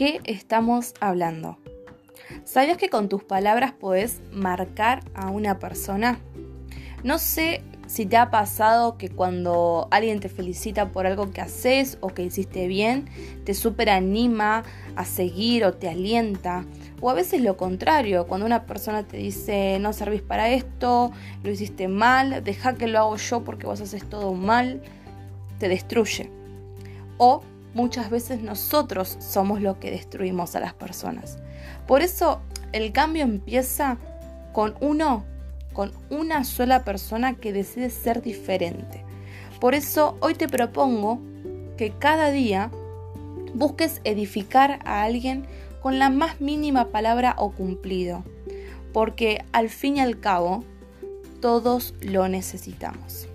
qué estamos hablando? ¿Sabías que con tus palabras puedes marcar a una persona? No sé si te ha pasado que cuando alguien te felicita por algo que haces o que hiciste bien, te super anima a seguir o te alienta. O a veces lo contrario, cuando una persona te dice no servís para esto, lo hiciste mal, deja que lo hago yo porque vos haces todo mal, te destruye. O muchas veces nosotros somos los que destruimos a las personas. Por eso el cambio empieza con uno con una sola persona que decide ser diferente. Por eso hoy te propongo que cada día busques edificar a alguien con la más mínima palabra o cumplido, porque al fin y al cabo todos lo necesitamos.